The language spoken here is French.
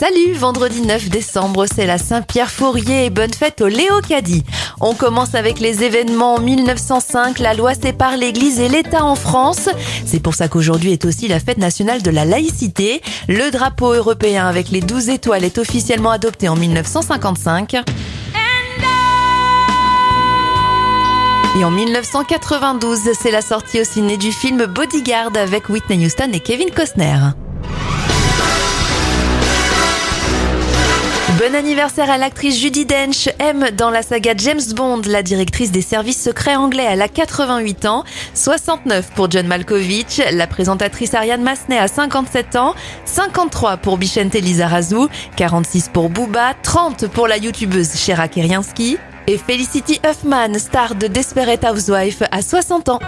Salut, vendredi 9 décembre, c'est la Saint-Pierre Fourier et bonne fête au Léo Caddy. On commence avec les événements en 1905, la loi sépare l'Église et l'État en France. C'est pour ça qu'aujourd'hui est aussi la fête nationale de la laïcité. Le drapeau européen avec les 12 étoiles est officiellement adopté en 1955. Et en 1992, c'est la sortie au ciné du film Bodyguard avec Whitney Houston et Kevin Costner. Bon anniversaire à l'actrice Judy Dench, M dans la saga James Bond, la directrice des services secrets anglais. Elle a 88 ans, 69 pour John Malkovich, la présentatrice Ariane Massenet a 57 ans, 53 pour Bichente Lizarazu, 46 pour Booba, 30 pour la youtubeuse Shera Keriansky et Felicity Huffman, star de Desperate Housewife, à 60 ans.